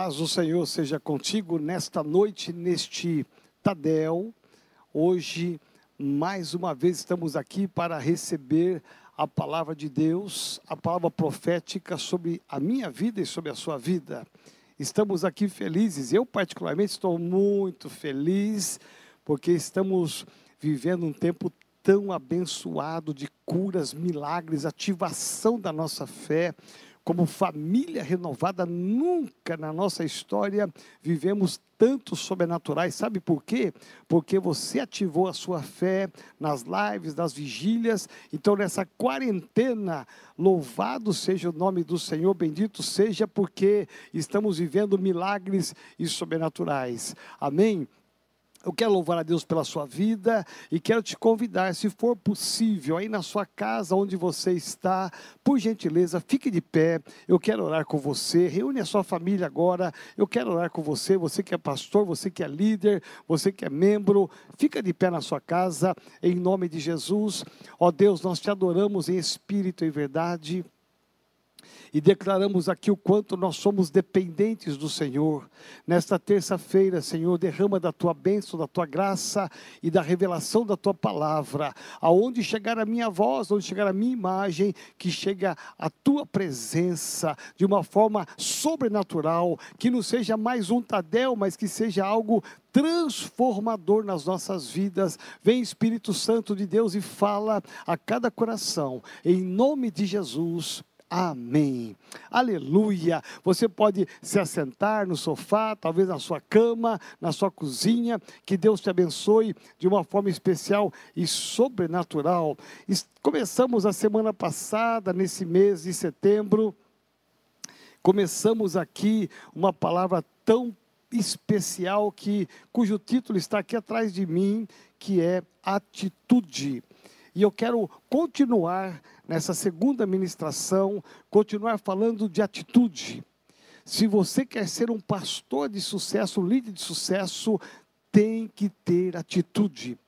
paz do Senhor seja contigo nesta noite, neste Tadel. Hoje, mais uma vez, estamos aqui para receber a palavra de Deus, a palavra profética sobre a minha vida e sobre a sua vida. Estamos aqui felizes, eu particularmente estou muito feliz, porque estamos vivendo um tempo tão abençoado de curas, milagres, ativação da nossa fé como família renovada, nunca na nossa história vivemos tantos sobrenaturais. Sabe por quê? Porque você ativou a sua fé nas lives, nas vigílias. Então, nessa quarentena, louvado seja o nome do Senhor, bendito seja, porque estamos vivendo milagres e sobrenaturais. Amém? Eu quero louvar a Deus pela sua vida e quero te convidar, se for possível, aí na sua casa, onde você está, por gentileza, fique de pé. Eu quero orar com você. Reúne a sua família agora. Eu quero orar com você. Você que é pastor, você que é líder, você que é membro, fica de pé na sua casa, em nome de Jesus. Ó Deus, nós te adoramos em espírito e verdade e declaramos aqui o quanto nós somos dependentes do Senhor. Nesta terça-feira, Senhor, derrama da tua bênção, da tua graça e da revelação da tua palavra. Aonde chegar a minha voz, onde chegar a minha imagem, que chega a tua presença de uma forma sobrenatural, que não seja mais um Tadel, mas que seja algo transformador nas nossas vidas. Vem Espírito Santo de Deus e fala a cada coração, em nome de Jesus. Amém. Aleluia. Você pode se assentar no sofá, talvez na sua cama, na sua cozinha. Que Deus te abençoe de uma forma especial e sobrenatural. Começamos a semana passada, nesse mês de setembro, começamos aqui uma palavra tão especial que cujo título está aqui atrás de mim, que é atitude. E eu quero continuar nessa segunda ministração, continuar falando de atitude. Se você quer ser um pastor de sucesso, um líder de sucesso, tem que ter atitude.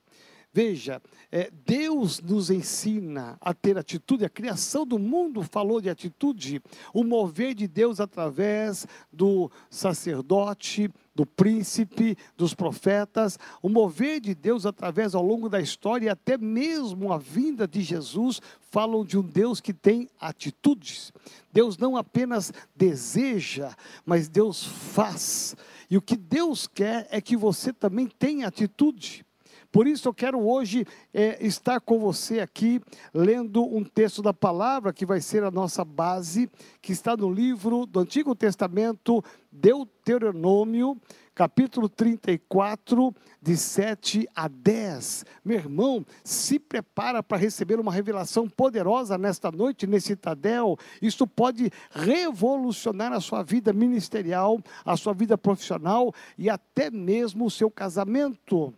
Veja, é, Deus nos ensina a ter atitude, a criação do mundo falou de atitude, o mover de Deus através do sacerdote, do príncipe, dos profetas, o mover de Deus através ao longo da história e até mesmo a vinda de Jesus falam de um Deus que tem atitudes. Deus não apenas deseja, mas Deus faz. E o que Deus quer é que você também tenha atitude. Por isso eu quero hoje é, estar com você aqui, lendo um texto da palavra que vai ser a nossa base, que está no livro do Antigo Testamento, Deuteronômio, capítulo 34, de 7 a 10. Meu irmão, se prepara para receber uma revelação poderosa nesta noite, nesse Tadel. Isso pode revolucionar a sua vida ministerial, a sua vida profissional e até mesmo o seu casamento.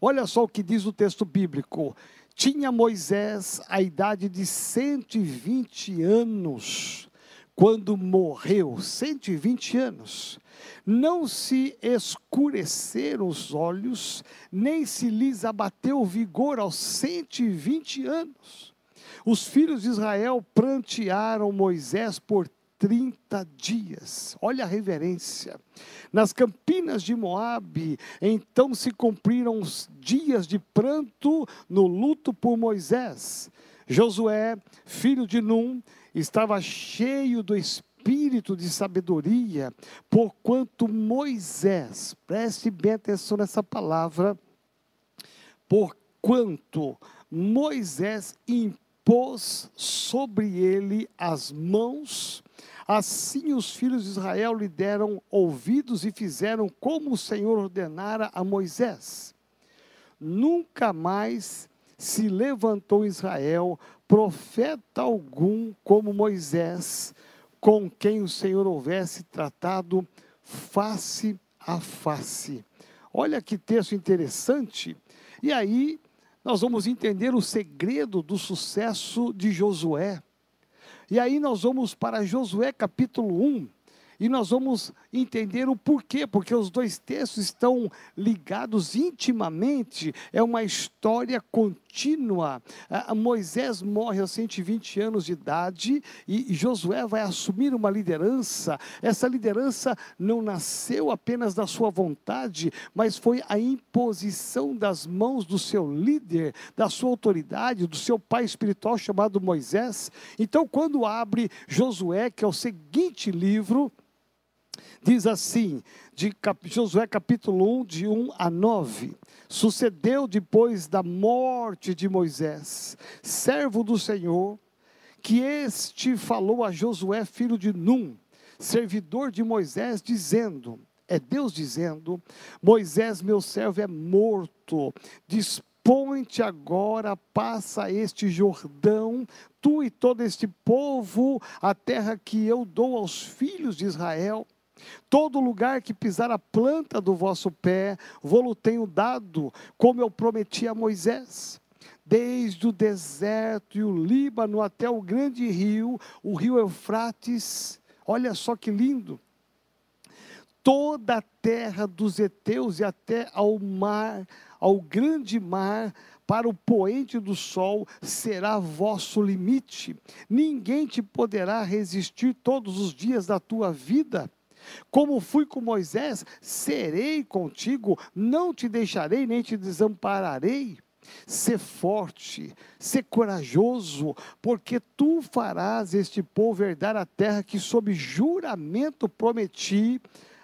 Olha só o que diz o texto bíblico. Tinha Moisés a idade de 120 anos quando morreu, 120 anos. Não se escureceram os olhos, nem se lhes abateu vigor aos 120 anos. Os filhos de Israel prantearam Moisés por 30 dias. Olha a reverência. Nas campinas de Moabe, então se cumpriram os dias de pranto no luto por Moisés. Josué, filho de Num, estava cheio do espírito de sabedoria, porquanto Moisés, preste bem atenção nessa palavra, porquanto Moisés impôs sobre ele as mãos Assim os filhos de Israel lhe deram ouvidos e fizeram como o Senhor ordenara a Moisés. Nunca mais se levantou Israel profeta algum como Moisés, com quem o Senhor houvesse tratado face a face. Olha que texto interessante. E aí nós vamos entender o segredo do sucesso de Josué. E aí nós vamos para Josué capítulo 1. E nós vamos entender o porquê, porque os dois textos estão ligados intimamente, é uma história contínua. Moisés morre aos 120 anos de idade e Josué vai assumir uma liderança. Essa liderança não nasceu apenas da sua vontade, mas foi a imposição das mãos do seu líder, da sua autoridade, do seu pai espiritual chamado Moisés. Então, quando abre Josué, que é o seguinte livro, Diz assim, de Josué capítulo 1, de 1 a 9: Sucedeu depois da morte de Moisés, servo do Senhor, que este falou a Josué, filho de Num, servidor de Moisés, dizendo: É Deus dizendo: Moisés, meu servo, é morto. Dispõe-te agora, passa este Jordão, tu e todo este povo, a terra que eu dou aos filhos de Israel Todo lugar que pisar a planta do vosso pé, vou-lo tenho dado, como eu prometi a Moisés. Desde o deserto e o Líbano até o grande rio, o rio Eufrates, olha só que lindo. Toda a terra dos heteus e até ao mar, ao grande mar, para o poente do sol será vosso limite. Ninguém te poderá resistir todos os dias da tua vida. Como fui com Moisés, serei contigo, não te deixarei nem te desampararei. Ser forte, ser corajoso, porque tu farás este povo herdar a terra que, sob juramento, prometi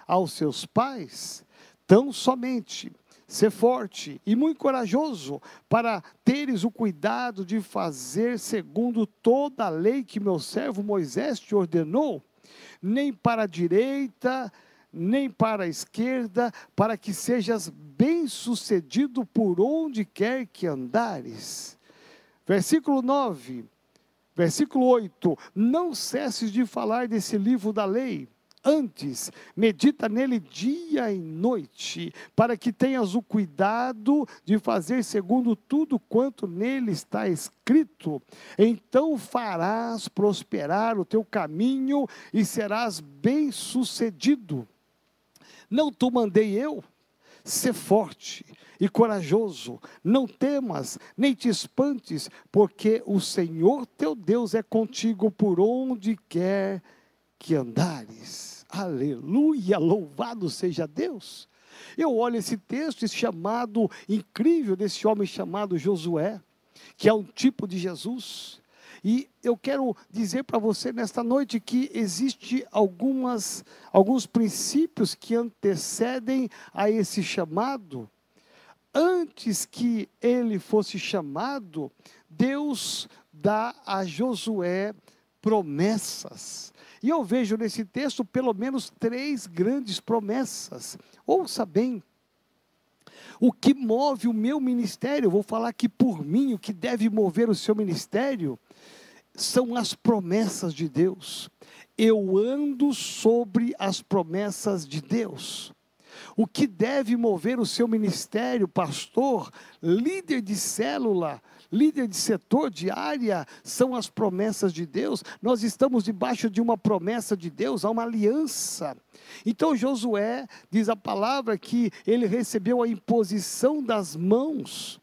aos seus pais. Tão somente ser forte e muito corajoso para teres o cuidado de fazer segundo toda a lei que meu servo Moisés te ordenou nem para a direita, nem para a esquerda, para que sejas bem-sucedido por onde quer que andares. Versículo 9, versículo 8: Não cesses de falar desse livro da lei Antes, medita nele dia e noite, para que tenhas o cuidado de fazer segundo tudo quanto nele está escrito. Então farás prosperar o teu caminho e serás bem-sucedido. Não tu mandei eu? Ser forte e corajoso, não temas, nem te espantes, porque o Senhor teu Deus é contigo por onde quer que andares. Aleluia, louvado seja Deus. Eu olho esse texto, esse chamado incrível desse homem chamado Josué, que é um tipo de Jesus. E eu quero dizer para você nesta noite que existe algumas alguns princípios que antecedem a esse chamado. Antes que ele fosse chamado, Deus dá a Josué promessas. E eu vejo nesse texto pelo menos três grandes promessas. Ouça bem. O que move o meu ministério, vou falar aqui por mim, o que deve mover o seu ministério, são as promessas de Deus. Eu ando sobre as promessas de Deus. O que deve mover o seu ministério, pastor, líder de célula, líder de setor, de área, são as promessas de Deus. Nós estamos debaixo de uma promessa de Deus, há uma aliança. Então Josué diz a palavra que ele recebeu a imposição das mãos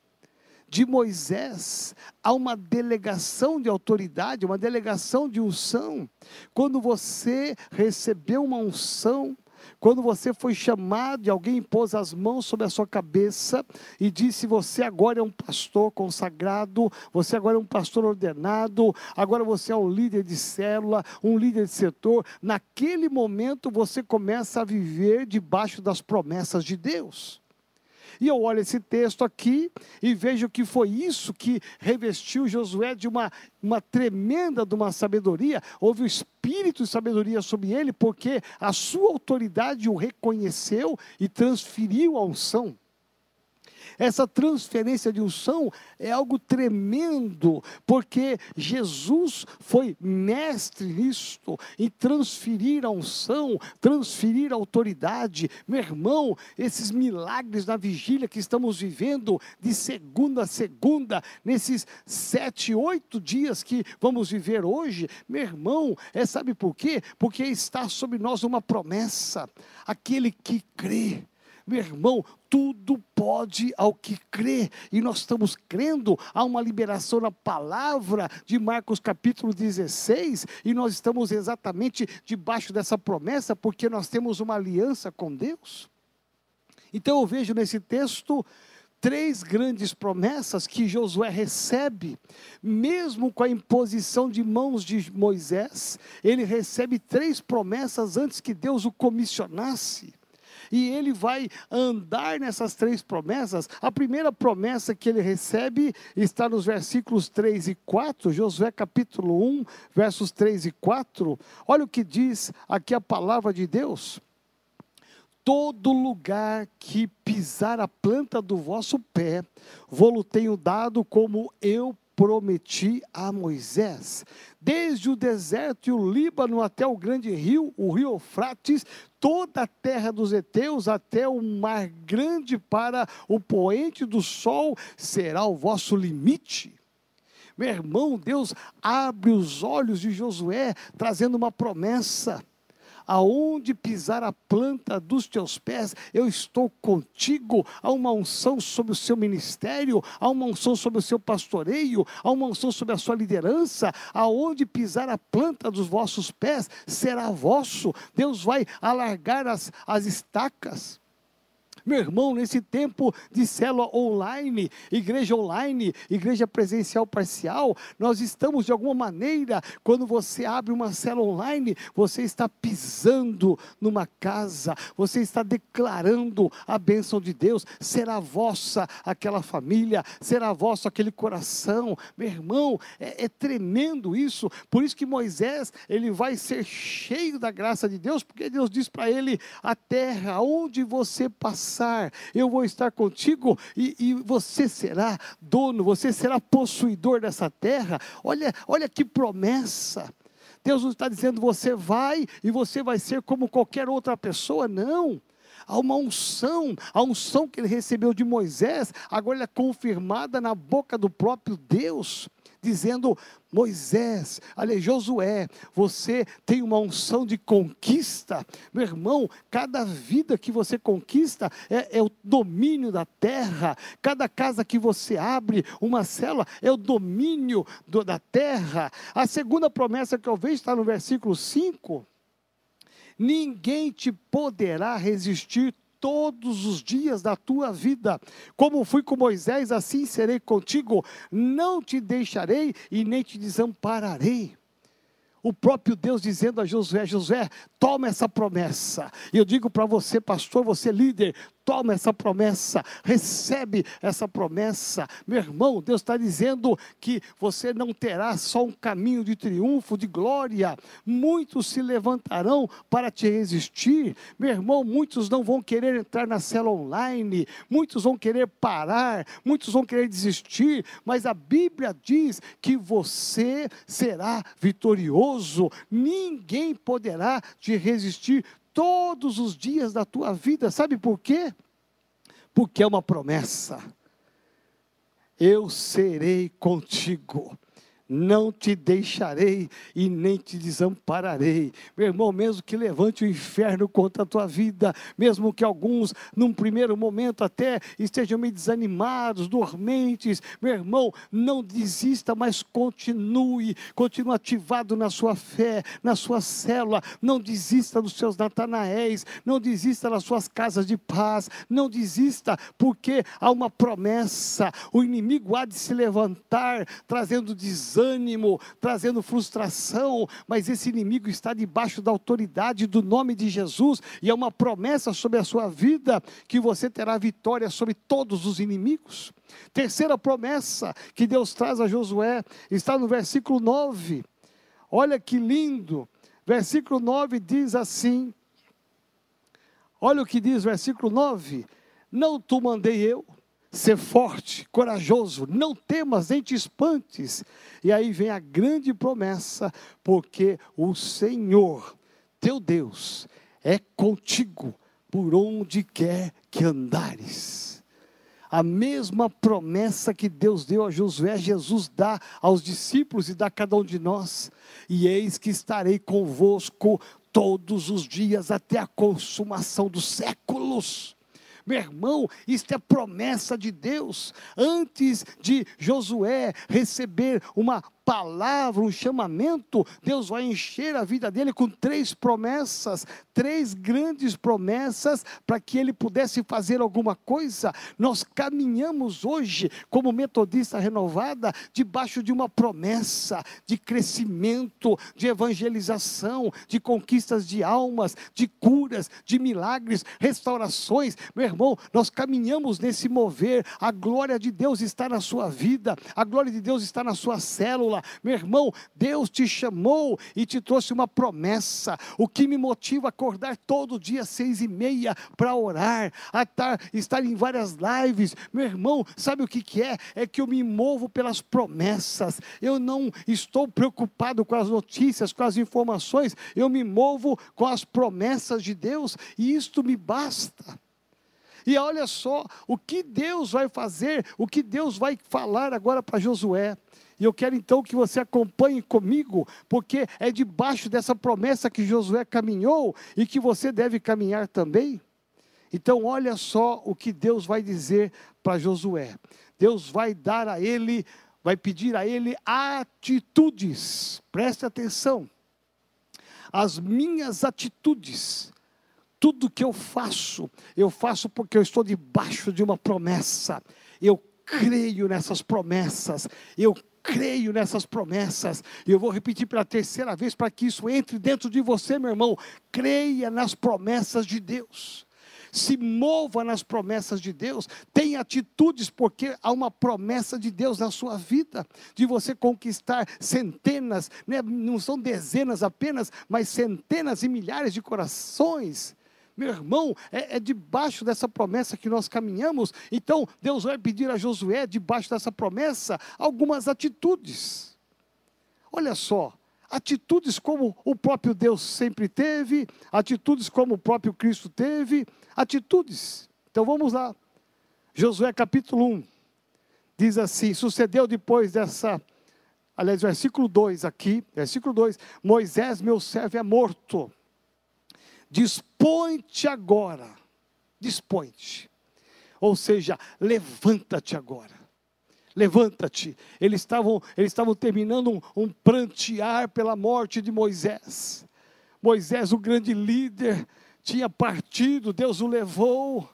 de Moisés há uma delegação de autoridade, uma delegação de unção. Quando você recebeu uma unção, quando você foi chamado e alguém pôs as mãos sobre a sua cabeça e disse: Você agora é um pastor consagrado, você agora é um pastor ordenado, agora você é um líder de célula, um líder de setor. Naquele momento você começa a viver debaixo das promessas de Deus. E eu olho esse texto aqui e vejo que foi isso que revestiu Josué de uma, uma tremenda de uma sabedoria. Houve o espírito de sabedoria sobre ele, porque a sua autoridade o reconheceu e transferiu a unção. Essa transferência de unção é algo tremendo, porque Jesus foi mestre nisto, em transferir a unção, transferir a autoridade. Meu irmão, esses milagres na vigília que estamos vivendo, de segunda a segunda, nesses sete, oito dias que vamos viver hoje, meu irmão, é sabe por quê? Porque está sobre nós uma promessa. Aquele que crê meu irmão, tudo pode ao que crê, e nós estamos crendo, há uma liberação na palavra de Marcos capítulo 16, e nós estamos exatamente debaixo dessa promessa, porque nós temos uma aliança com Deus. Então eu vejo nesse texto três grandes promessas que Josué recebe, mesmo com a imposição de mãos de Moisés, ele recebe três promessas antes que Deus o comissionasse e ele vai andar nessas três promessas. A primeira promessa que ele recebe está nos versículos 3 e 4, Josué capítulo 1, versos 3 e 4. Olha o que diz aqui a palavra de Deus. Todo lugar que pisar a planta do vosso pé, vou-lo tenho dado como eu prometi a Moisés. Desde o deserto e o Líbano até o grande rio, o rio Eufrates, toda a terra dos heteus até o mar grande para o poente do sol será o vosso limite. Meu irmão, Deus abre os olhos de Josué, trazendo uma promessa aonde pisar a planta dos teus pés, eu estou contigo. Há uma unção sobre o seu ministério, há uma unção sobre o seu pastoreio, há uma unção sobre a sua liderança. Aonde pisar a planta dos vossos pés será vosso. Deus vai alargar as, as estacas. Meu irmão, nesse tempo de célula online, igreja online, igreja presencial parcial, nós estamos de alguma maneira, quando você abre uma célula online, você está pisando numa casa, você está declarando a bênção de Deus, será vossa aquela família, será vosso aquele coração. Meu irmão, é, é tremendo isso, por isso que Moisés, ele vai ser cheio da graça de Deus, porque Deus diz para ele: a terra onde você passar, eu vou estar contigo e, e você será dono, você será possuidor dessa terra. Olha, olha que promessa. Deus não está dizendo você vai e você vai ser como qualquer outra pessoa, não há uma unção, a unção que ele recebeu de Moisés, agora é confirmada na boca do próprio Deus dizendo: Moisés, ali Josué, você tem uma unção de conquista, meu irmão. Cada vida que você conquista é, é, o domínio da terra, cada casa que você abre, uma célula, é o domínio do, da terra. A segunda promessa que eu vejo está no versículo 5. Ninguém te poderá resistir todos os dias da tua vida. Como fui com Moisés, assim serei contigo. Não te deixarei e nem te desampararei. O próprio Deus dizendo a Josué: Josué, toma essa promessa. E eu digo para você, pastor, você líder, toma essa promessa, recebe essa promessa. Meu irmão, Deus está dizendo que você não terá só um caminho de triunfo, de glória. Muitos se levantarão para te resistir. Meu irmão, muitos não vão querer entrar na cela online, muitos vão querer parar, muitos vão querer desistir, mas a Bíblia diz que você será vitorioso. Ninguém poderá te resistir todos os dias da tua vida. Sabe por quê? Porque é uma promessa. Eu serei contigo não te deixarei e nem te desampararei. Meu irmão, mesmo que levante o inferno contra a tua vida, mesmo que alguns, num primeiro momento, até estejam meio desanimados, dormentes, meu irmão, não desista, mas continue, continue ativado na sua fé, na sua célula, não desista dos seus Natanaéis, não desista das suas casas de paz, não desista, porque há uma promessa, o inimigo há de se levantar, trazendo desânimo desânimo, trazendo frustração, mas esse inimigo está debaixo da autoridade do nome de Jesus e é uma promessa sobre a sua vida que você terá vitória sobre todos os inimigos. Terceira promessa que Deus traz a Josué está no versículo 9. Olha que lindo. Versículo 9 diz assim: Olha o que diz o versículo 9: Não tu mandei eu, ser forte, corajoso, não temas nem te espantes. E aí vem a grande promessa, porque o Senhor, teu Deus, é contigo por onde quer que andares. A mesma promessa que Deus deu a Josué, Jesus dá aos discípulos e dá a cada um de nós. E eis que estarei convosco todos os dias até a consumação dos séculos. Meu irmão, isto é promessa de Deus. Antes de Josué receber uma palavra, um chamamento, Deus vai encher a vida dele com três promessas, três grandes promessas para que ele pudesse fazer alguma coisa. Nós caminhamos hoje como metodista renovada debaixo de uma promessa de crescimento, de evangelização, de conquistas de almas, de curas, de milagres, restaurações. Meu irmão, nós caminhamos nesse mover. A glória de Deus está na sua vida, a glória de Deus está na sua célula meu irmão, Deus te chamou e te trouxe uma promessa. O que me motiva a acordar todo dia seis e meia para orar, a estar, estar em várias lives, meu irmão, sabe o que, que é? É que eu me movo pelas promessas. Eu não estou preocupado com as notícias, com as informações. Eu me movo com as promessas de Deus e isto me basta. E olha só o que Deus vai fazer, o que Deus vai falar agora para Josué. E eu quero então que você acompanhe comigo, porque é debaixo dessa promessa que Josué caminhou e que você deve caminhar também. Então, olha só o que Deus vai dizer para Josué. Deus vai dar a ele, vai pedir a ele atitudes. Preste atenção. As minhas atitudes, tudo que eu faço, eu faço porque eu estou debaixo de uma promessa. Eu creio nessas promessas, eu creio nessas promessas. E eu vou repetir pela terceira vez para que isso entre dentro de você, meu irmão. Creia nas promessas de Deus. Se mova nas promessas de Deus, tenha atitudes, porque há uma promessa de Deus na sua vida, de você conquistar centenas, né? não são dezenas apenas, mas centenas e milhares de corações. Meu irmão, é, é, debaixo dessa promessa que nós caminhamos. Então, Deus vai pedir a Josué, debaixo dessa promessa, algumas atitudes. Olha só, atitudes como o próprio Deus sempre teve, atitudes como o próprio Cristo teve, atitudes. Então vamos lá. Josué capítulo 1 diz assim: Sucedeu depois dessa, aliás, versículo 2 aqui, versículo 2: Moisés, meu servo, é morto. Dispõe-te agora. Dispõe-te. Ou seja, levanta-te agora. Levanta-te. Eles estavam, eles estavam terminando um, um prantear pela morte de Moisés. Moisés, o grande líder, tinha partido, Deus o levou.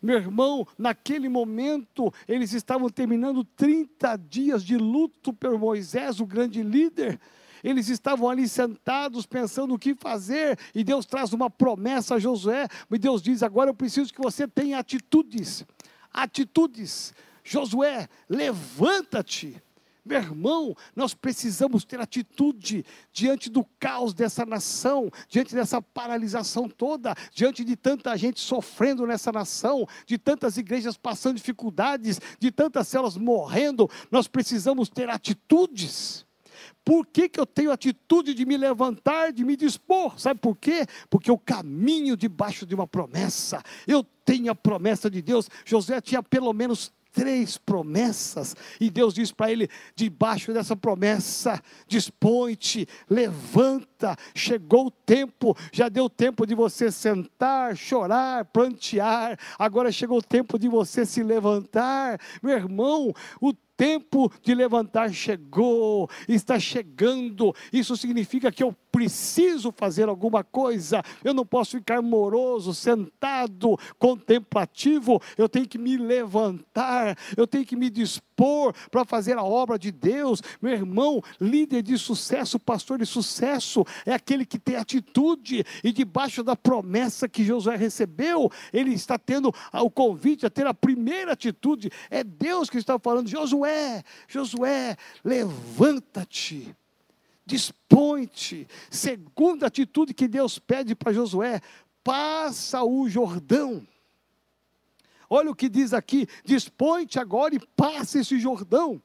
Meu irmão, naquele momento, eles estavam terminando 30 dias de luto por Moisés, o grande líder. Eles estavam ali sentados pensando o que fazer, e Deus traz uma promessa a Josué, e Deus diz: agora eu preciso que você tenha atitudes. Atitudes. Josué, levanta-te. Meu irmão, nós precisamos ter atitude diante do caos dessa nação, diante dessa paralisação toda, diante de tanta gente sofrendo nessa nação, de tantas igrejas passando dificuldades, de tantas células morrendo. Nós precisamos ter atitudes. Por que, que eu tenho atitude de me levantar, de me dispor? Sabe por quê? Porque eu caminho debaixo de uma promessa. Eu tenho a promessa de Deus. José tinha pelo menos três promessas, e Deus diz para ele: debaixo dessa promessa, dispõe-te, levanta, chegou o tempo, já deu tempo de você sentar, chorar, plantear, agora chegou o tempo de você se levantar, meu irmão, o tempo de levantar chegou, está chegando. Isso significa que eu preciso fazer alguma coisa. Eu não posso ficar moroso, sentado, contemplativo. Eu tenho que me levantar, eu tenho que me dispor para fazer a obra de Deus. Meu irmão, líder de sucesso, pastor de sucesso, é aquele que tem atitude e debaixo da promessa que Josué recebeu, ele está tendo o convite a ter a primeira atitude. É Deus que está falando, Josué, Josué, levanta-te dispõe-te. Segunda atitude que Deus pede para Josué: passa o Jordão. Olha o que diz aqui: dispõe-te agora e passe esse Jordão.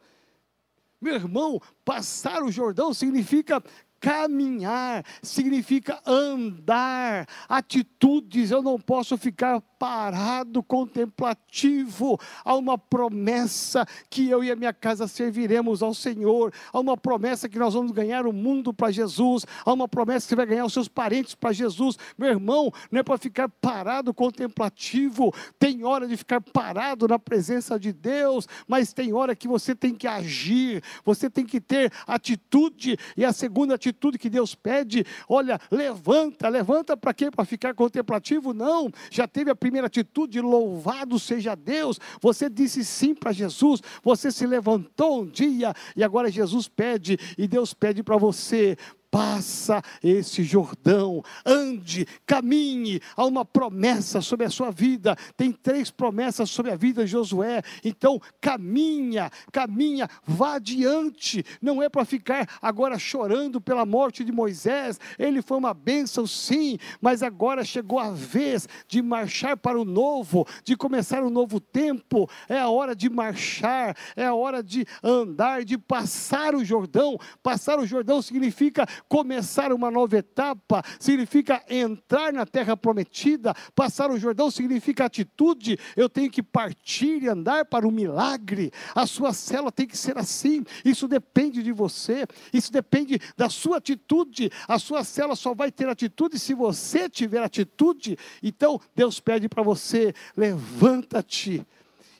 Meu irmão, passar o Jordão significa caminhar, significa andar, atitudes, eu não posso ficar parado, contemplativo, há uma promessa que eu e a minha casa serviremos ao Senhor, há uma promessa que nós vamos ganhar o mundo para Jesus, há uma promessa que você vai ganhar os seus parentes para Jesus, meu irmão, não é para ficar parado, contemplativo, tem hora de ficar parado na presença de Deus, mas tem hora que você tem que agir, você tem que ter atitude, e a segunda atitude que Deus pede, olha, levanta, levanta para quê? Para ficar contemplativo? Não, já teve a primeira atitude, louvado seja Deus. Você disse sim para Jesus, você se levantou um dia e agora Jesus pede, e Deus pede para você: passa esse Jordão, ande, caminhe, há uma promessa sobre a sua vida, tem três promessas sobre a vida de Josué, então caminha, caminha, vá adiante, não é para ficar agora chorando pela morte de Moisés, ele foi uma bênção sim, mas agora chegou a vez de marchar para o novo, de começar um novo tempo, é a hora de marchar, é a hora de andar, de passar o Jordão, passar o Jordão significa Começar uma nova etapa significa entrar na terra prometida. Passar o Jordão significa atitude. Eu tenho que partir e andar para o milagre. A sua célula tem que ser assim. Isso depende de você. Isso depende da sua atitude. A sua célula só vai ter atitude se você tiver atitude. Então, Deus pede para você: levanta-te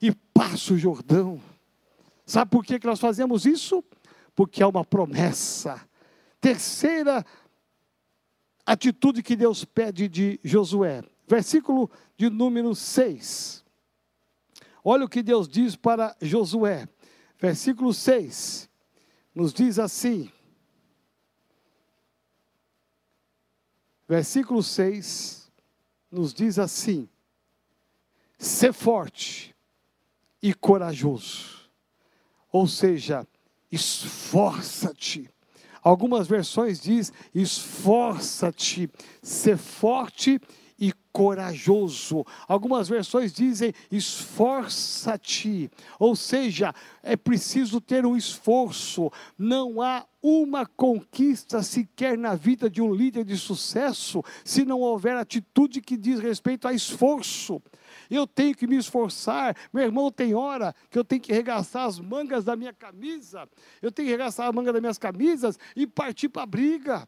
e passa o Jordão. Sabe por que, que nós fazemos isso? Porque é uma promessa terceira atitude que Deus pede de Josué. Versículo de número 6. Olha o que Deus diz para Josué. Versículo 6 nos diz assim. Versículo 6 nos diz assim: Ser forte e corajoso. Ou seja, esforça-te Algumas versões diz: esforça-te, ser forte e corajoso. Algumas versões dizem esforça-te, ou seja, é preciso ter um esforço. Não há uma conquista sequer na vida de um líder de sucesso se não houver atitude que diz respeito a esforço eu tenho que me esforçar. Meu irmão, tem hora que eu tenho que regaçar as mangas da minha camisa, eu tenho que regaçar a manga das minhas camisas e partir para a briga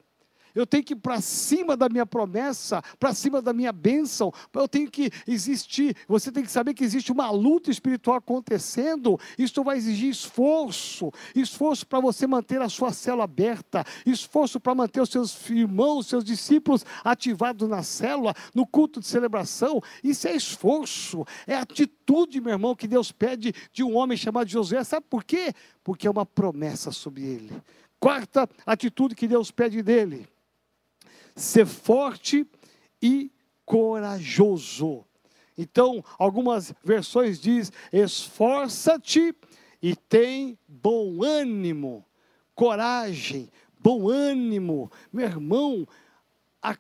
eu tenho que ir para cima da minha promessa, para cima da minha bênção, eu tenho que existir, você tem que saber que existe uma luta espiritual acontecendo, isso vai exigir esforço, esforço para você manter a sua célula aberta, esforço para manter os seus irmãos, seus discípulos ativados na célula, no culto de celebração, isso é esforço, é atitude, meu irmão, que Deus pede de um homem chamado Josué, sabe por quê? Porque é uma promessa sobre ele. Quarta atitude que Deus pede dele ser forte e corajoso. Então, algumas versões diz: esforça-te e tem bom ânimo, coragem, bom ânimo. Meu irmão, a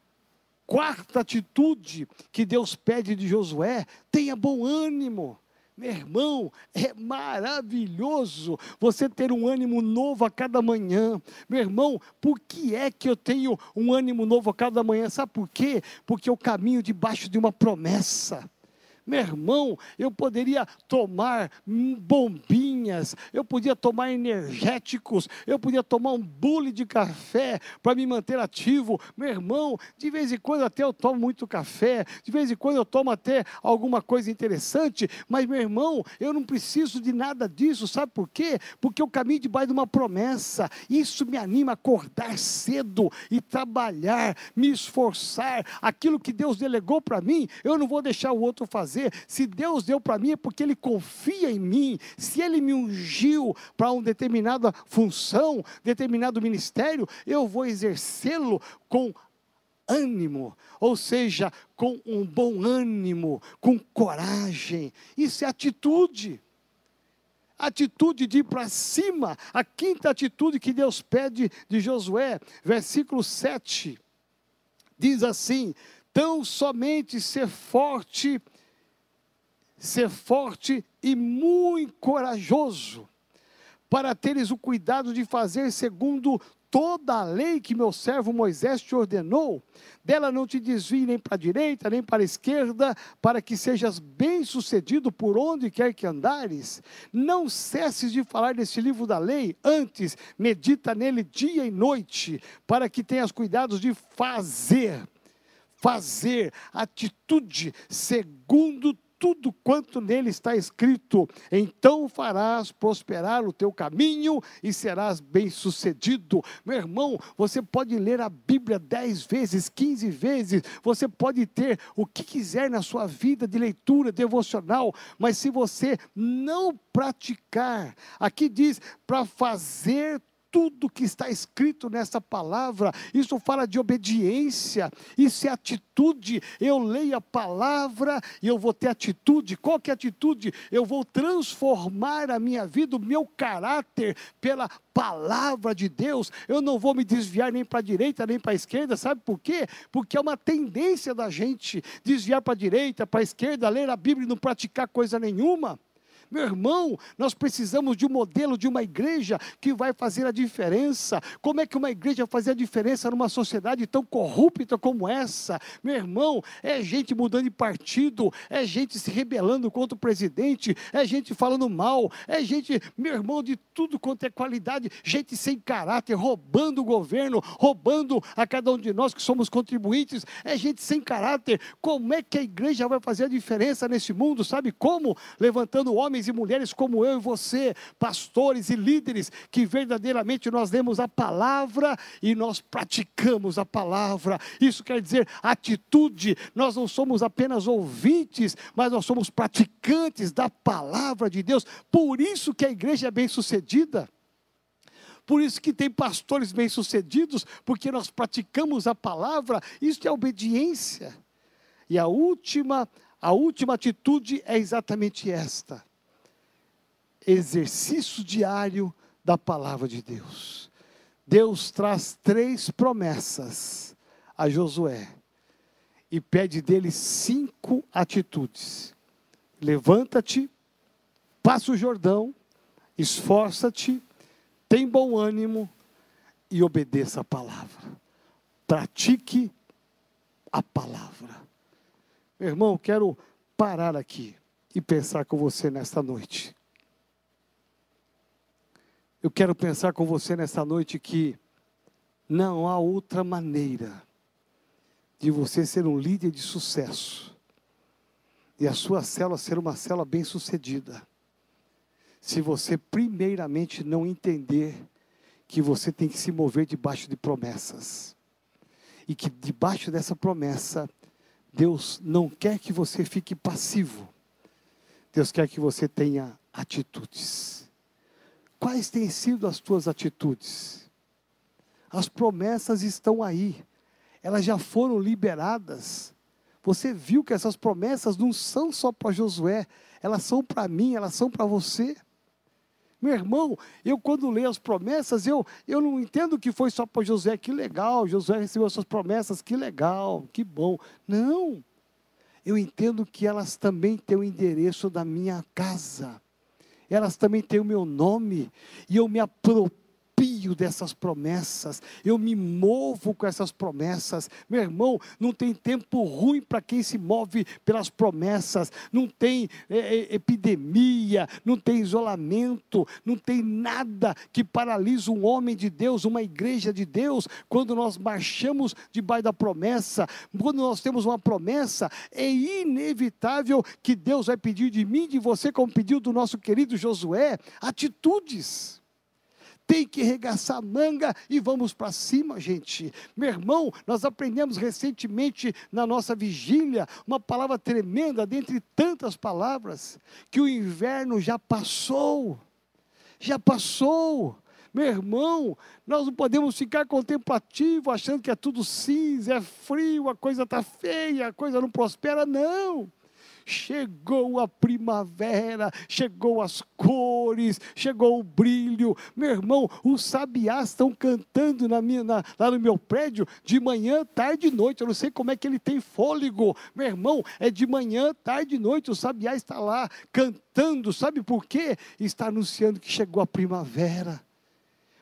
quarta atitude que Deus pede de Josué, tenha bom ânimo. Meu irmão, é maravilhoso você ter um ânimo novo a cada manhã. Meu irmão, por que é que eu tenho um ânimo novo a cada manhã? Sabe por quê? Porque eu caminho debaixo de uma promessa. Meu irmão, eu poderia tomar bombinhas, eu podia tomar energéticos, eu podia tomar um bule de café para me manter ativo. Meu irmão, de vez em quando até eu tomo muito café, de vez em quando eu tomo até alguma coisa interessante, mas meu irmão, eu não preciso de nada disso, sabe por quê? Porque eu caminho debaixo de uma promessa. Isso me anima a acordar cedo e trabalhar, me esforçar. Aquilo que Deus delegou para mim, eu não vou deixar o outro fazer fazer. Se Deus deu para mim é porque Ele confia em mim. Se Ele me ungiu para uma determinada função, determinado ministério, eu vou exercê-lo com ânimo, ou seja, com um bom ânimo, com coragem. Isso é atitude. Atitude de ir para cima. A quinta atitude que Deus pede de Josué, versículo 7, diz assim: tão somente ser forte ser forte e muito corajoso, para teres o cuidado de fazer segundo toda a lei que meu servo Moisés te ordenou, dela não te desvie nem para a direita, nem para a esquerda, para que sejas bem-sucedido por onde quer que andares. Não cesses de falar desse livro da lei, antes medita nele dia e noite, para que tenhas cuidados de fazer fazer atitude segundo tudo quanto nele está escrito. Então farás prosperar o teu caminho e serás bem-sucedido. Meu irmão, você pode ler a Bíblia dez vezes, quinze vezes, você pode ter o que quiser na sua vida de leitura devocional, mas se você não praticar, aqui diz para fazer tudo que está escrito nessa palavra. Isso fala de obediência, isso é atitude. Eu leio a palavra e eu vou ter atitude. Qual que é a atitude? Eu vou transformar a minha vida, o meu caráter pela palavra de Deus. Eu não vou me desviar nem para a direita nem para a esquerda. Sabe por quê? Porque é uma tendência da gente desviar para a direita, para a esquerda, ler a Bíblia e não praticar coisa nenhuma. Meu irmão, nós precisamos de um modelo de uma igreja que vai fazer a diferença. Como é que uma igreja vai fazer a diferença numa sociedade tão corrupta como essa? Meu irmão, é gente mudando de partido, é gente se rebelando contra o presidente, é gente falando mal, é gente, meu irmão, de tudo quanto é qualidade, gente sem caráter, roubando o governo, roubando a cada um de nós que somos contribuintes, é gente sem caráter. Como é que a igreja vai fazer a diferença nesse mundo? Sabe como? Levantando homens homens e mulheres como eu e você, pastores e líderes, que verdadeiramente nós lemos a palavra e nós praticamos a palavra. Isso quer dizer atitude. Nós não somos apenas ouvintes, mas nós somos praticantes da palavra de Deus. Por isso que a igreja é bem-sucedida. Por isso que tem pastores bem-sucedidos, porque nós praticamos a palavra, isso é obediência. E a última, a última atitude é exatamente esta exercício diário da palavra de Deus. Deus traz três promessas a Josué e pede dele cinco atitudes: levanta-te, passa o Jordão, esforça-te, tem bom ânimo e obedeça a palavra. Pratique a palavra. Meu irmão, quero parar aqui e pensar com você nesta noite. Eu quero pensar com você nessa noite que não há outra maneira de você ser um líder de sucesso e a sua célula ser uma célula bem-sucedida. Se você primeiramente não entender que você tem que se mover debaixo de promessas. E que debaixo dessa promessa, Deus não quer que você fique passivo. Deus quer que você tenha atitudes. Quais têm sido as tuas atitudes? As promessas estão aí, elas já foram liberadas. Você viu que essas promessas não são só para Josué, elas são para mim, elas são para você. Meu irmão, eu quando leio as promessas, eu, eu não entendo que foi só para Josué, que legal, Josué recebeu suas promessas, que legal, que bom. Não, eu entendo que elas também têm o endereço da minha casa elas também têm o meu nome, e eu me dessas promessas, eu me movo com essas promessas. Meu irmão, não tem tempo ruim para quem se move pelas promessas, não tem é, é, epidemia, não tem isolamento, não tem nada que paralisa um homem de Deus, uma igreja de Deus, quando nós marchamos debaixo da promessa, quando nós temos uma promessa, é inevitável que Deus vai pedir de mim, de você, como pediu do nosso querido Josué, atitudes tem que regaçar a manga e vamos para cima, gente. Meu irmão, nós aprendemos recentemente na nossa vigília uma palavra tremenda, dentre tantas palavras, que o inverno já passou. Já passou. Meu irmão, nós não podemos ficar contemplativo, achando que é tudo cinza, é frio, a coisa está feia, a coisa não prospera, não. Chegou a primavera, chegou as cores, chegou o brilho. Meu irmão, os sabiás estão cantando na minha, na, lá no meu prédio de manhã, tarde e noite. Eu não sei como é que ele tem fôlego. Meu irmão, é de manhã, tarde e noite. O sabiá está lá cantando. Sabe por quê? Está anunciando que chegou a primavera.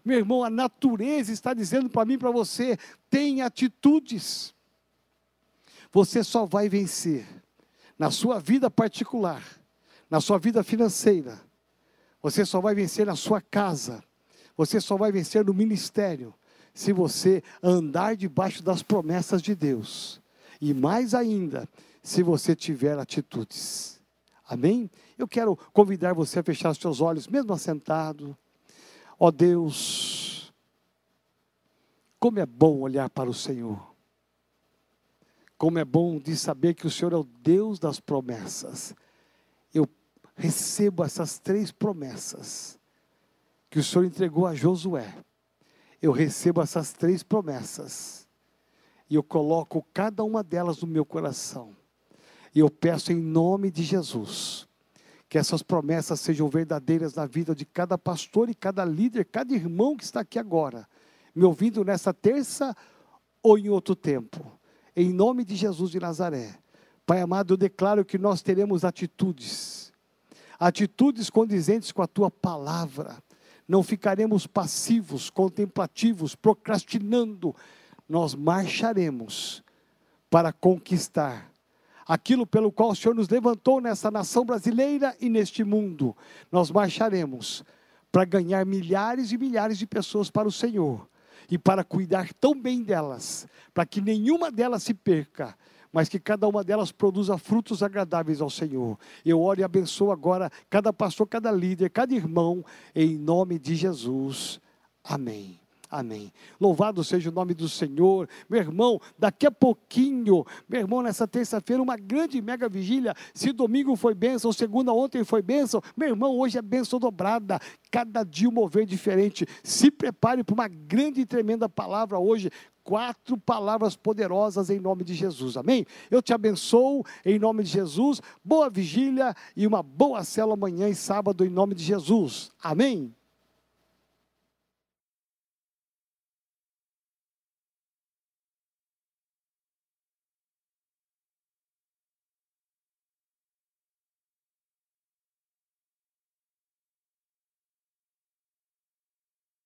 Meu irmão, a natureza está dizendo para mim para você: tem atitudes. Você só vai vencer na sua vida particular, na sua vida financeira. Você só vai vencer na sua casa. Você só vai vencer no ministério se você andar debaixo das promessas de Deus. E mais ainda, se você tiver atitudes. Amém? Eu quero convidar você a fechar os seus olhos, mesmo assentado. Ó oh Deus, como é bom olhar para o Senhor. Como é bom de saber que o Senhor é o Deus das promessas. Eu recebo essas três promessas que o Senhor entregou a Josué. Eu recebo essas três promessas e eu coloco cada uma delas no meu coração. E eu peço em nome de Jesus que essas promessas sejam verdadeiras na vida de cada pastor e cada líder, cada irmão que está aqui agora, me ouvindo nessa terça ou em outro tempo. Em nome de Jesus de Nazaré. Pai amado, eu declaro que nós teremos atitudes, atitudes condizentes com a tua palavra. Não ficaremos passivos, contemplativos, procrastinando. Nós marcharemos para conquistar aquilo pelo qual o Senhor nos levantou nessa nação brasileira e neste mundo. Nós marcharemos para ganhar milhares e milhares de pessoas para o Senhor e para cuidar tão bem delas, para que nenhuma delas se perca, mas que cada uma delas produza frutos agradáveis ao Senhor. Eu oro e abençoo agora cada pastor, cada líder, cada irmão, em nome de Jesus. Amém. Amém. Louvado seja o nome do Senhor. Meu irmão, daqui a pouquinho, meu irmão, nessa terça-feira, uma grande mega vigília. Se domingo foi bênção, segunda ontem foi bênção, meu irmão, hoje é bênção dobrada. Cada dia um mover diferente. Se prepare para uma grande e tremenda palavra hoje quatro palavras poderosas em nome de Jesus. Amém? Eu te abençoo em nome de Jesus. Boa vigília e uma boa célula amanhã e sábado em nome de Jesus. Amém?